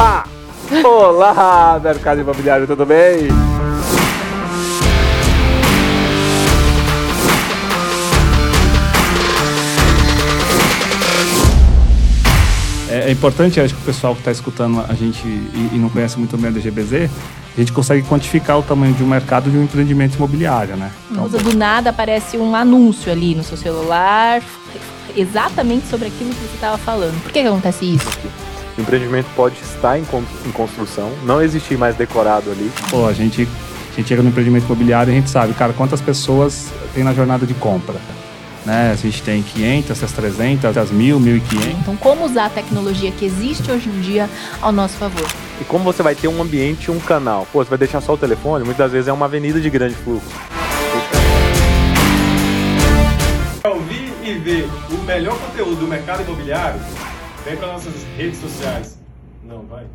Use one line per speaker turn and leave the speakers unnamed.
Ha! Olá, mercado imobiliário, tudo bem?
É, é importante, acho que o pessoal que está escutando a gente e, e, não conhece muito bem a DGBZ, a gente consegue quantificar o tamanho de um mercado de um empreendimento imobiliário, né?
Então, do nada aparece um anúncio ali no seu celular, exatamente sobre aquilo que você estava falando. Por que, que acontece isso?
O empreendimento pode estar em, em construção, não existir mais decorado ali.
Pô, a gente, a gente chega no empreendimento imobiliário e a gente sabe, cara, quantas pessoas tem na jornada de compra. Né? A gente tem 500, as 300, as 1000, 1500.
Então, como usar a tecnologia que existe hoje em dia ao nosso favor?
E como você vai ter um ambiente, um canal? Pô, você vai deixar só o telefone? Muitas vezes é uma avenida de grande fluxo.
Para ouvir e ver o melhor conteúdo do mercado imobiliário, Vem para nossas redes sociais. Não, vai.